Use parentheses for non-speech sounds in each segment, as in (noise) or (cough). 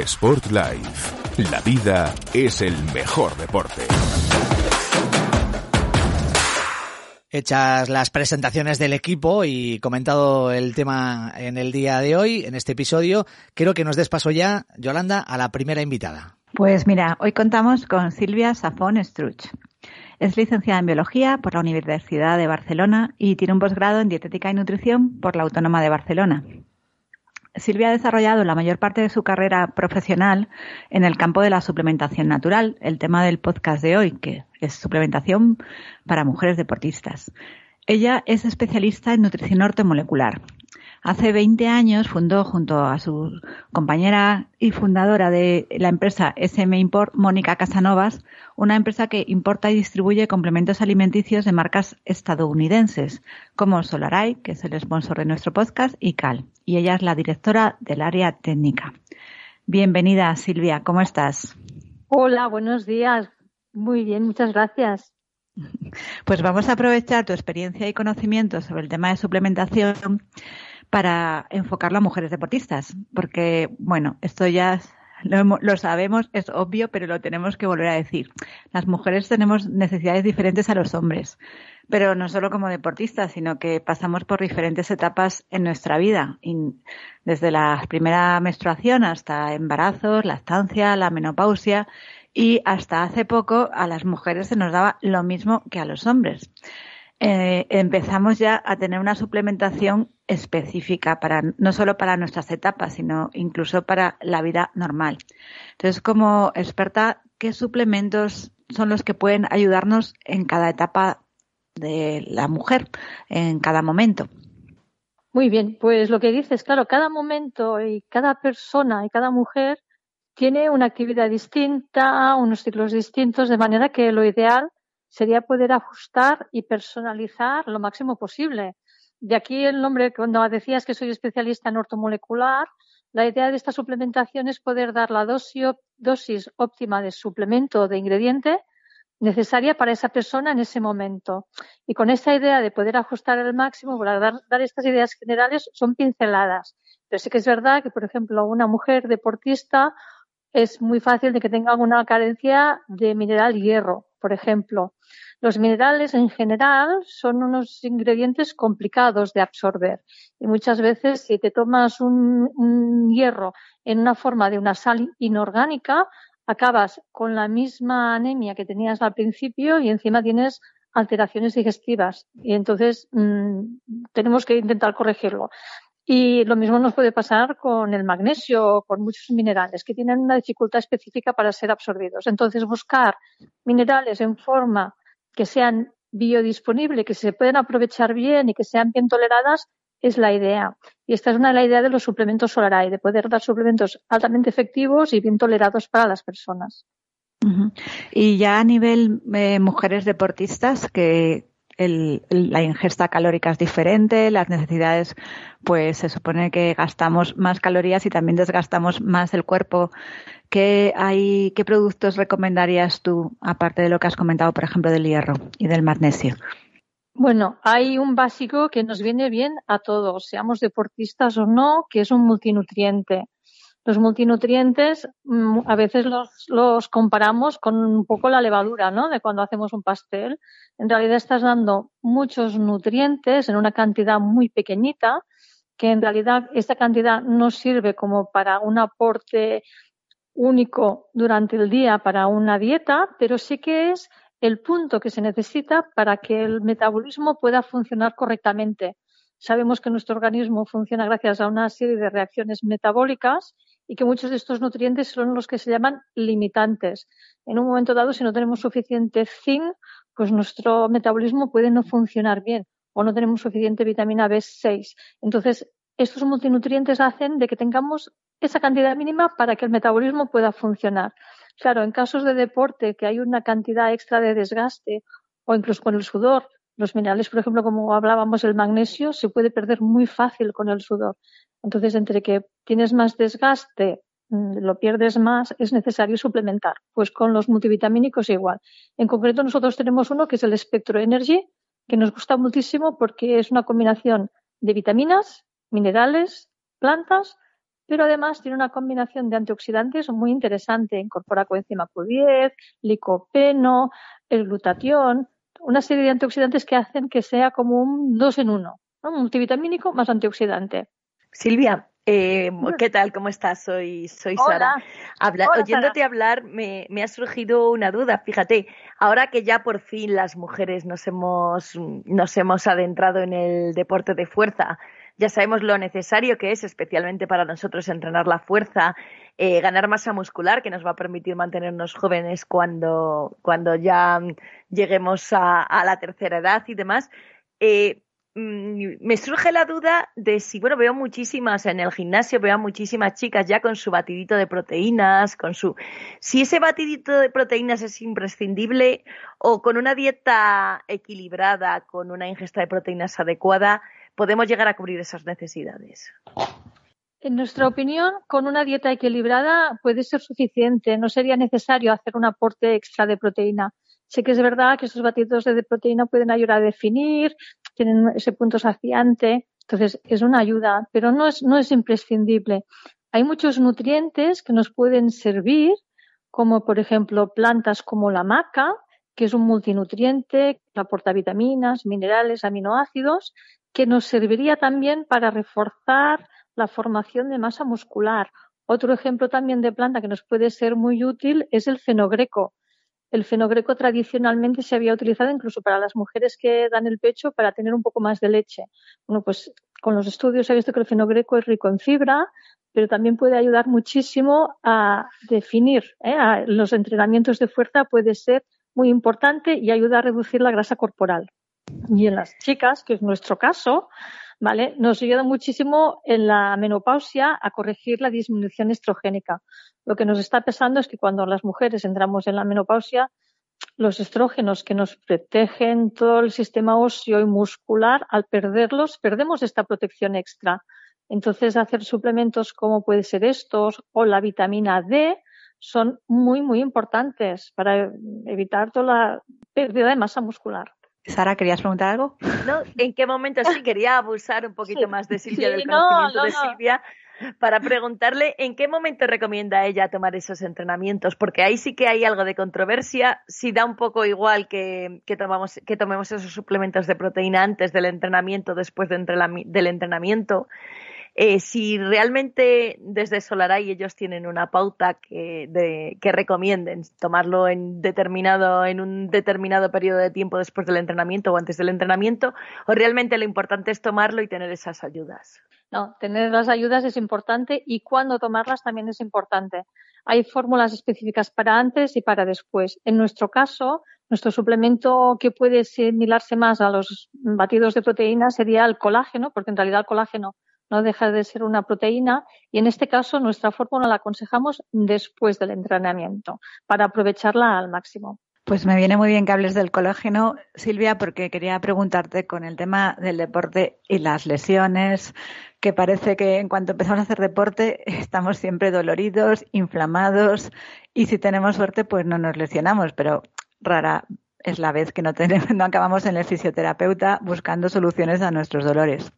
Sport Life. La vida es el mejor deporte. Hechas las presentaciones del equipo y comentado el tema en el día de hoy, en este episodio, quiero que nos des paso ya, Yolanda, a la primera invitada. Pues mira, hoy contamos con Silvia Safón Struch. Es licenciada en Biología por la Universidad de Barcelona y tiene un posgrado en Dietética y Nutrición por la Autónoma de Barcelona. Silvia ha desarrollado la mayor parte de su carrera profesional en el campo de la suplementación natural, el tema del podcast de hoy, que es suplementación para mujeres deportistas. Ella es especialista en nutrición ortomolecular Hace 20 años fundó junto a su compañera y fundadora de la empresa SM Import, Mónica Casanovas, una empresa que importa y distribuye complementos alimenticios de marcas estadounidenses, como Solaray, que es el sponsor de nuestro podcast, y Cal. Y ella es la directora del área técnica. Bienvenida, Silvia, ¿cómo estás? Hola, buenos días. Muy bien, muchas gracias. Pues vamos a aprovechar tu experiencia y conocimiento sobre el tema de suplementación para enfocarlo a mujeres deportistas, porque, bueno, esto ya lo, lo, sabemos, es obvio, pero lo tenemos que volver a decir. Las mujeres tenemos necesidades diferentes a los hombres, pero no solo como deportistas, sino que pasamos por diferentes etapas en nuestra vida, desde la primera menstruación hasta embarazos, lactancia, la menopausia y hasta hace poco a las mujeres se nos daba lo mismo que a los hombres. Eh, empezamos ya a tener una suplementación específica para no solo para nuestras etapas, sino incluso para la vida normal. Entonces, como experta, ¿qué suplementos son los que pueden ayudarnos en cada etapa de la mujer, en cada momento? Muy bien, pues lo que dices, claro, cada momento y cada persona y cada mujer tiene una actividad distinta, unos ciclos distintos, de manera que lo ideal sería poder ajustar y personalizar lo máximo posible. De aquí el nombre, cuando decías que soy especialista en ortomolecular, la idea de esta suplementación es poder dar la dosis, óptima de suplemento de ingrediente necesaria para esa persona en ese momento. Y con esa idea de poder ajustar el máximo, para dar, dar, estas ideas generales, son pinceladas. Pero sí que es verdad que, por ejemplo, una mujer deportista es muy fácil de que tenga alguna carencia de mineral hierro, por ejemplo. Los minerales en general son unos ingredientes complicados de absorber y muchas veces si te tomas un, hierro en una forma de una sal inorgánica, acabas con la misma anemia que tenías al principio y encima tienes alteraciones digestivas y entonces mm, tenemos que intentar corregirlo. Y lo mismo nos puede pasar con el magnesio o con muchos minerales que tienen una dificultad específica para ser absorbidos. Entonces, buscar minerales en forma que sean biodisponibles, que se puedan aprovechar bien y que sean bien toleradas, es la idea. Y esta es una de las ideas de los suplementos Solaray, de poder dar suplementos altamente efectivos y bien tolerados para las personas. Y ya a nivel de mujeres deportistas, que la ingesta calórica es diferente, las necesidades, pues se supone que gastamos más calorías y también desgastamos más el cuerpo. ¿Qué, hay, ¿Qué productos recomendarías tú, aparte de lo que has comentado, por ejemplo, del hierro y del magnesio? Bueno, hay un básico que nos viene bien a todos, seamos deportistas o no, que es un multinutriente. Los multinutrientes mm, a veces los, comparamos con un poco la levadura, ¿no? De cuando hacemos un pastel. En realidad estás dando muchos nutrientes en una cantidad muy pequeñita, que en realidad esta cantidad no sirve como para un aporte único durante el día para una dieta, pero sí que es el punto que se necesita para que el metabolismo pueda funcionar correctamente. Sabemos que nuestro organismo funciona gracias a una serie de reacciones metabólicas y que muchos de estos nutrientes son los que se llaman limitantes. En un momento dado, si no tenemos suficiente zinc, pues nuestro metabolismo puede no funcionar bien o no tenemos suficiente vitamina B6. Entonces, estos multinutrientes hacen de que tengamos esa cantidad mínima para que el metabolismo pueda funcionar. Claro, en casos de deporte que hay una cantidad extra de desgaste o incluso con el sudor, los minerales, por ejemplo, como hablábamos, el magnesio se puede perder muy fácil con el sudor. Entonces, entre que tienes más desgaste, mm, lo pierdes más, es necesario suplementar. Pues con los multivitamínicos igual. En concreto, nosotros tenemos uno que es el Spectro Energy, que nos gusta muchísimo porque es una combinación de vitaminas, minerales, plantas pero además tiene una combinación de antioxidantes muy interesante. Incorpora coenzima Q10, licopeno, el glutatión, una serie de antioxidantes que hacen que sea como un dos en uno, un multivitamínico más antioxidante. Silvia, eh, ¿Qué tal? ¿Cómo estás? Soy, soy Sara. oyéndote hablar me, me, ha surgido una duda. Fíjate, ahora que ya por fin las mujeres nos hemos, nos hemos adentrado en el deporte de fuerza, ya sabemos lo necesario que es, especialmente para nosotros, entrenar la fuerza, eh, ganar masa muscular, que nos va a permitir mantenernos jóvenes cuando, cuando ya lleguemos a, a la tercera edad y demás. Eh, me surge la duda de si, bueno, veo muchísimas en el gimnasio, veo a muchísimas chicas ya con su batidito de proteínas, con su. Si ese batidito de proteínas es imprescindible o con una dieta equilibrada, con una ingesta de proteínas adecuada, podemos llegar a cubrir esas necesidades. En nuestra opinión, con una dieta equilibrada puede ser suficiente. No sería necesario hacer un aporte extra de proteína. Sé que es verdad que esos batidos de proteína pueden ayudar a definir, tienen ese punto saciante, entonces es una ayuda, pero no es, no es imprescindible. Hay muchos nutrientes que nos pueden servir, como por ejemplo plantas como la maca, que es un multinutriente que aporta vitaminas, minerales, aminoácidos, que nos serviría también para reforzar la formación de masa muscular. Otro ejemplo también de planta que nos puede ser muy útil es el fenogreco. El fenogreco tradicionalmente se había utilizado incluso para las mujeres que dan el pecho para tener un poco más de leche. Bueno, pues con los estudios ha visto que el fenogreco es rico en fibra, pero también puede ayudar muchísimo a definir. ¿eh? los entrenamientos de fuerza puede ser muy importante y ayuda a reducir la grasa corporal. Y en las chicas, que es nuestro caso, ¿vale? Nos ayuda muchísimo en la menopausia a corregir la disminución estrogénica. Lo que nos está pesando es que cuando las mujeres entramos en la menopausia, los estrógenos que nos protegen todo el sistema óseo y muscular, al perderlos, perdemos esta protección extra. Entonces, hacer suplementos como puede ser estos o la vitamina D son muy, muy importantes para evitar toda la pérdida de masa muscular. Sara, ¿querías preguntar algo? No, ¿en qué momento sí quería abusar un poquito más de Silvia, del conocimiento de Silvia, para preguntarle en qué momento recomienda ella tomar esos entrenamientos? Porque ahí sí que hay algo de controversia. Si da un poco igual que, que, tomamos, que tomemos esos suplementos de proteína antes del entrenamiento, después del entrenamiento. Eh, si realmente desde Solaray ellos tienen una pauta que, de, que recomienden tomarlo en determinado, en un determinado periodo de tiempo después del entrenamiento o antes del entrenamiento, o realmente lo importante es tomarlo y tener esas ayudas. No, tener las ayudas es importante y cuándo tomarlas también es importante. Hay fórmulas específicas para antes y para después. En nuestro caso, nuestro suplemento que puede asimilarse más a los batidos de proteína sería el colágeno, porque en realidad el colágeno no deja de ser una proteína y en este caso nuestra fórmula la aconsejamos después del entrenamiento para aprovecharla al máximo. Pues me viene muy bien que hables del colágeno, Silvia, porque quería preguntarte con el tema del deporte y las lesiones, que parece que en cuanto empezamos a hacer deporte (laughs) estamos siempre doloridos, inflamados y si tenemos suerte pues no nos lesionamos, pero rara es la vez que no, tenemos, (laughs) no acabamos en el fisioterapeuta buscando soluciones a nuestros dolores.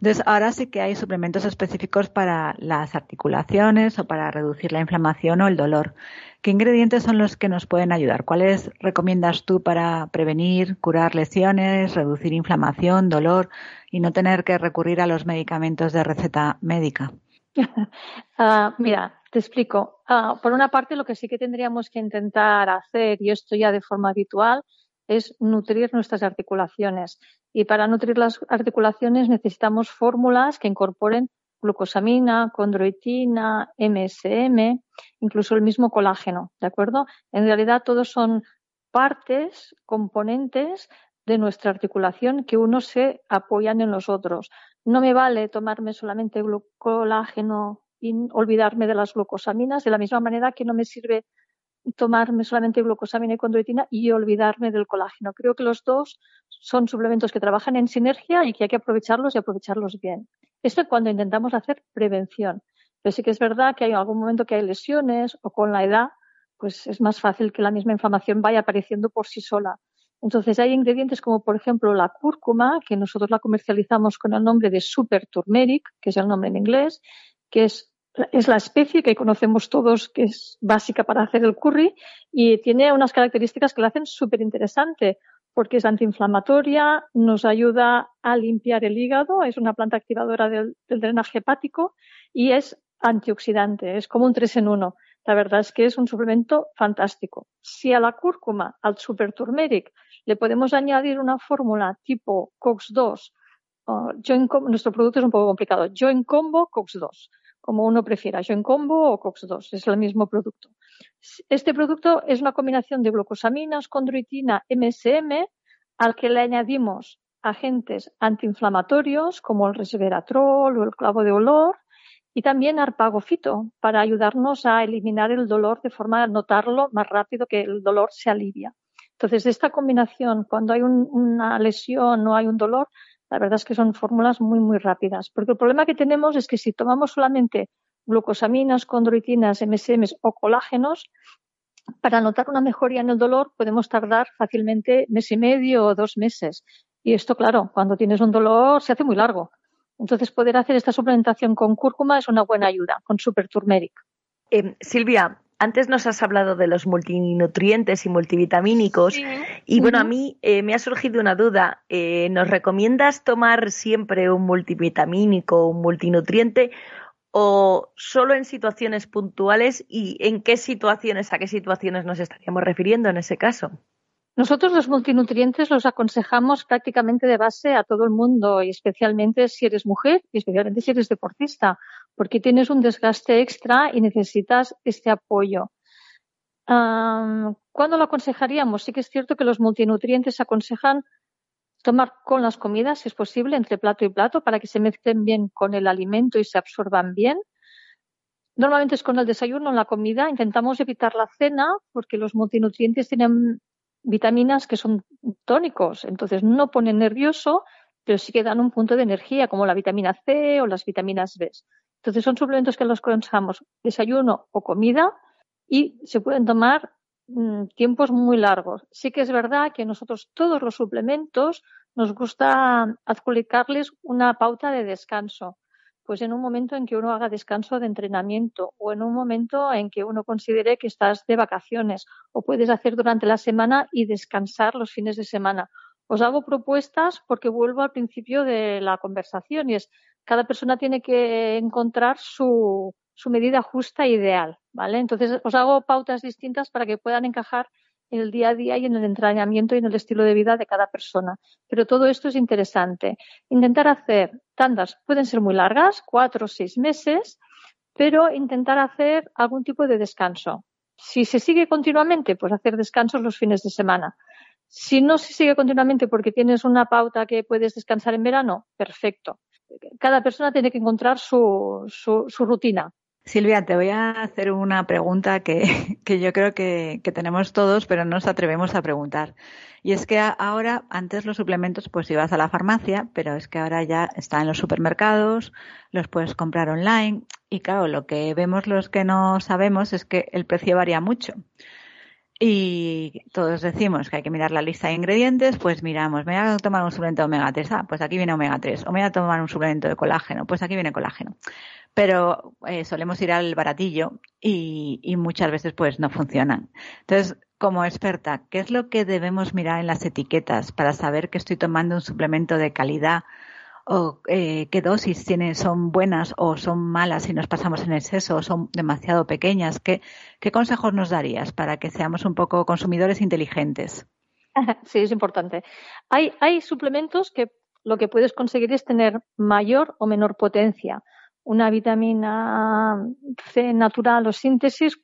Entonces, ahora sí que hay suplementos específicos para las articulaciones o para reducir la inflamación o el dolor. ¿Qué ingredientes son los que nos pueden ayudar? ¿Cuáles recomiendas tú para prevenir, curar lesiones, reducir inflamación, dolor y no tener que recurrir a los medicamentos de receta médica? (laughs) Ah, mira, te explico. Ah, por una parte, lo que sí que tendríamos que intentar hacer, y esto ya de forma habitual, es nutrir nuestras articulaciones. Y para nutrir las articulaciones necesitamos fórmulas que incorporen glucosamina, condroitina, MSM, incluso el mismo colágeno, ¿de acuerdo? En realidad todos son partes, componentes de nuestra articulación que unos se apoyan en los otros. No me vale tomarme solamente colágeno y olvidarme de las glucosaminas, de la misma manera que no me sirve tomarme solamente glucosamina y condroitina y olvidarme del colágeno. Creo que los dos son suplementos que trabajan en sinergia y que hay que aprovecharlos y aprovecharlos bien. Esto es cuando intentamos hacer prevención. Pero sí que es verdad que hay algún momento que hay lesiones o con la edad, pues es más fácil que la misma inflamación vaya apareciendo por sí sola. Entonces hay ingredientes como por ejemplo la cúrcuma, que nosotros la comercializamos con el nombre de Super Turmeric, que es el nombre en inglés, que es es la especie que conocemos todos que es básica para hacer el curry y tiene unas características que la hacen súper interesante porque es antiinflamatoria, nos ayuda a limpiar el hígado, es una planta activadora del, drenaje hepático y es antioxidante, es como un tres en uno. La verdad es que es un suplemento fantástico. Si a la cúrcuma, al super turmeric, le podemos añadir una fórmula tipo COX2, nuestro producto es un poco complicado, Join Combo COX2, como uno prefiera, Join Combo o COX2, es el mismo producto. Este producto es una combinación de glucosaminas, condroitina, MSM, al que le añadimos agentes antiinflamatorios como el resveratrol o el clavo de olor y también arpagofito para ayudarnos a eliminar el dolor de forma de notarlo más rápido que el dolor se alivia. Entonces, esta combinación, cuando hay una lesión o hay un dolor, la verdad es que son fórmulas muy, muy rápidas. Porque el problema que tenemos es que si tomamos solamente glucosaminas, condroitinas, MSM o colágenos, para notar una mejoría en el dolor podemos tardar fácilmente mes y medio o dos meses. Y esto, claro, cuando tienes un dolor se hace muy largo. Entonces, poder hacer esta suplementación con cúrcuma es una buena ayuda, con super turmeric. Eh, Silvia, antes nos has hablado de los multinutrientes y multivitamínicos y bueno, a mí eh, me ha surgido una duda. Eh, ¿Nos recomiendas tomar siempre un multivitamínico, un multinutriente o solo en situaciones puntuales y en qué situaciones, a qué situaciones nos estaríamos refiriendo en ese caso? Nosotros los multinutrientes los aconsejamos prácticamente de base a todo el mundo y especialmente si eres mujer y especialmente si eres deportista, porque tienes un desgaste extra y necesitas este apoyo. ¿Cuándo lo aconsejaríamos? Sí que es cierto que los multinutrientes aconsejan tomar con las comidas, si es posible, entre plato y plato, para que se mezclen bien con el alimento y se absorban bien. Normalmente es con el desayuno, en la comida. Intentamos evitar la cena porque los multinutrientes tienen vitaminas que son tónicos, entonces no ponen nervioso, pero sí que dan un punto de energía, como la vitamina C o las vitaminas B. Entonces son suplementos que los consumamos desayuno o comida y se pueden tomar mm, tiempos muy largos. Sí que es verdad que nosotros todos los suplementos nos gusta adjudicarles una pauta de descanso pues en un momento en que uno haga descanso de entrenamiento o en un momento en que uno considere que estás de vacaciones o puedes hacer durante la semana y descansar los fines de semana. Os hago propuestas porque vuelvo al principio de la conversación y es cada persona tiene que encontrar su, medida justa e ideal, ¿vale? Entonces os hago pautas distintas para que puedan encajar en el día a día y en el entrenamiento y en el estilo de vida de cada persona. Pero todo esto es interesante. Intentar hacer tandas pueden ser muy largas, cuatro o seis meses, pero intentar hacer algún tipo de descanso. Si se sigue continuamente, pues hacer descansos los fines de semana. Si no se sigue continuamente porque tienes una pauta que puedes descansar en verano, perfecto. Cada persona tiene que encontrar su, su, su rutina. Silvia, te voy a hacer una pregunta que, (laughs) yo creo que, tenemos todos, pero no nos atrevemos a preguntar. Y es que ahora, antes los suplementos, pues ibas a la farmacia, pero es que ahora ya están en los supermercados, los puedes comprar online. Y claro, lo que vemos los que no sabemos es que el precio varía mucho. Y todos decimos que hay que mirar la lista de ingredientes, pues miramos, me voy a tomar un suplemento de omega 3, ah, pues aquí viene omega 3, o me voy a tomar un suplemento de colágeno, pues aquí viene colágeno pero eh, solemos ir al baratillo y, y, muchas veces pues no funcionan. Entonces, como experta, ¿qué es lo que debemos mirar en las etiquetas para saber que estoy tomando un suplemento de calidad o eh, qué dosis tiene, son buenas o son malas si nos pasamos en exceso o son demasiado pequeñas? ¿Qué, qué consejos nos darías para que seamos un poco consumidores inteligentes? (laughs) Sí, es importante. Hay, hay suplementos que lo que puedes conseguir es tener mayor o menor potencia una vitamina C natural o síntesis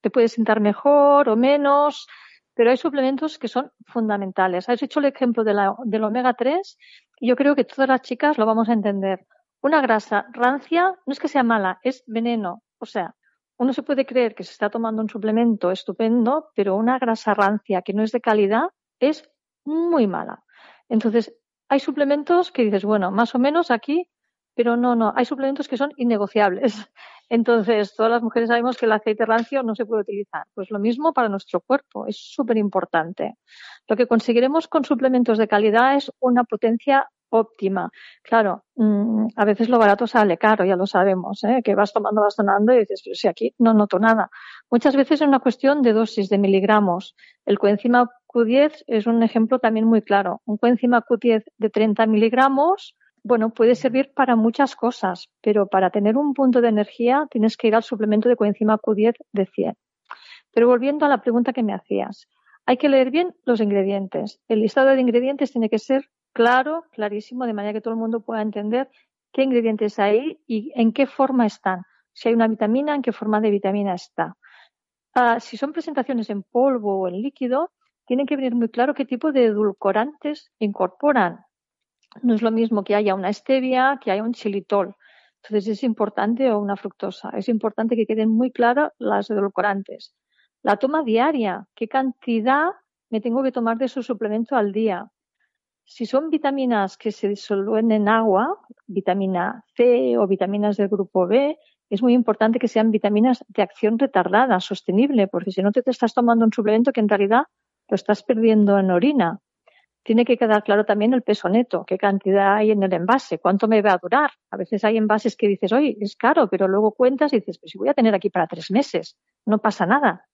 te puede sentar mejor o menos, pero hay suplementos que son fundamentales. Has hecho el ejemplo de la, del omega 3 y yo creo que todas las chicas lo vamos a entender. Una grasa rancia no es que sea mala, es veneno. O sea, uno se puede creer que se está tomando un suplemento estupendo, pero una grasa rancia que no es de calidad es muy mala. Entonces, hay suplementos que dices, bueno, más o menos aquí pero no, no, hay suplementos que son innegociables. (laughs) Entonces, todas las mujeres sabemos que el aceite rancio no se puede utilizar. Pues lo mismo para nuestro cuerpo, es súper importante. Lo que conseguiremos con suplementos de calidad es una potencia óptima. Claro, mm, a veces lo barato sale caro, ya lo sabemos, ¿eh? que vas tomando, vas tomando y dices, pero si aquí no noto nada. Muchas veces es una cuestión de dosis, de miligramos. El coenzima Q10 es un ejemplo también muy claro. Un coenzima Q10 de 30 miligramos, bueno, puede servir para muchas cosas, pero para tener un punto de energía tienes que ir al suplemento de coenzima Q10 de 100. Pero volviendo a la pregunta que me hacías, hay que leer bien los ingredientes. El listado de ingredientes tiene que ser claro, clarísimo, de manera que todo el mundo pueda entender qué ingredientes hay y en qué forma están. Si hay una vitamina, en qué forma de vitamina está. Ah, si son presentaciones en polvo o en líquido, tienen que venir muy claro qué tipo de edulcorantes incorporan. No es lo mismo que haya una stevia que haya un xilitol. Entonces es importante, o una fructosa, es importante que queden muy claras las edulcorantes. La toma diaria, qué cantidad me tengo que tomar de su suplemento al día. Si son vitaminas que se disuelven en agua, vitamina C o vitaminas del grupo B, es muy importante que sean vitaminas de acción retardada, sostenible, porque si no te estás tomando un suplemento que en realidad lo estás perdiendo en orina. Tiene que quedar claro también el peso neto, qué cantidad hay en el envase, cuánto me va a durar. A veces hay envases que dices, oye, es caro, pero luego cuentas y dices, pues si voy a tener aquí para tres meses, no pasa nada.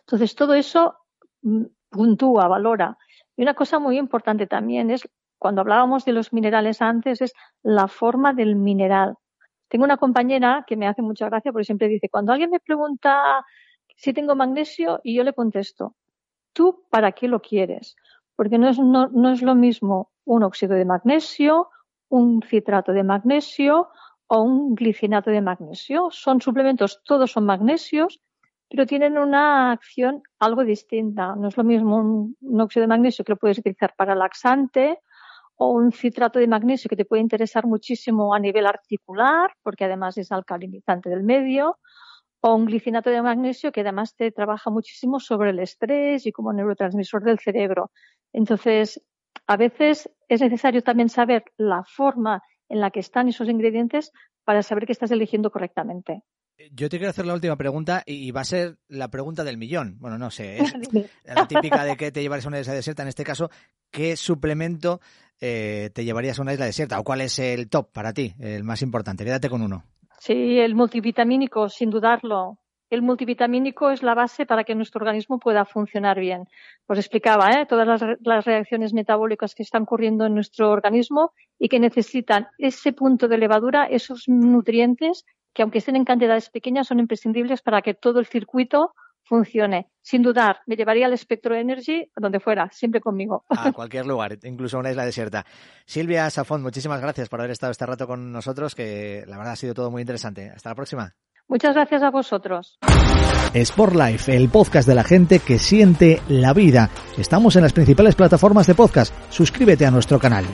Entonces, todo eso mm, puntúa, valora. Y una cosa muy importante también es, cuando hablábamos de los minerales antes, es la forma del mineral. Tengo una compañera que me hace mucha gracia porque siempre dice, cuando alguien me pregunta si tengo magnesio y yo le contesto, ¿tú para qué lo quieres? Porque no es, no, no es lo mismo un óxido de magnesio, un citrato de magnesio o un glicinato de magnesio. Son suplementos, todos son magnesios pero tienen una acción algo distinta. No es lo mismo un, óxido de magnesio que lo puedes utilizar para laxante o un citrato de magnesio que te puede interesar muchísimo a nivel articular, porque además es alcalinizante del medio, o un glicinato de magnesio que además te trabaja muchísimo sobre el estrés y como neurotransmisor del cerebro. Entonces, a veces es necesario también saber la forma en la que están esos ingredientes para saber que estás eligiendo correctamente. Yo te quiero hacer la última pregunta y va a ser la pregunta del millón. Bueno, no sé, es (laughs) la típica de que te llevarías a una isla desierta. En este caso, ¿qué suplemento eh, te llevarías a una isla desierta? ¿O cuál es el top para ti, el más importante? Quédate con uno. Sí, el multivitamínico, sin dudarlo. El multivitamínico es la base para que nuestro organismo pueda funcionar bien. Os explicaba ¿eh? todas las, las reacciones metabólicas que están ocurriendo en nuestro organismo y que necesitan ese punto de levadura, esos nutrientes que aunque estén en cantidades pequeñas son imprescindibles para que todo el circuito funcione. Sin dudar, me llevaría al Spectro Energy donde fuera, siempre conmigo. A cualquier lugar, incluso a una isla desierta. Silvia Safón, muchísimas gracias por haber estado este rato con nosotros, que la verdad ha sido todo muy interesante. Hasta la próxima. Muchas gracias a vosotros. Sport Life, el podcast de la gente que siente la vida. Estamos en las principales plataformas de podcast. Suscríbete a nuestro canal.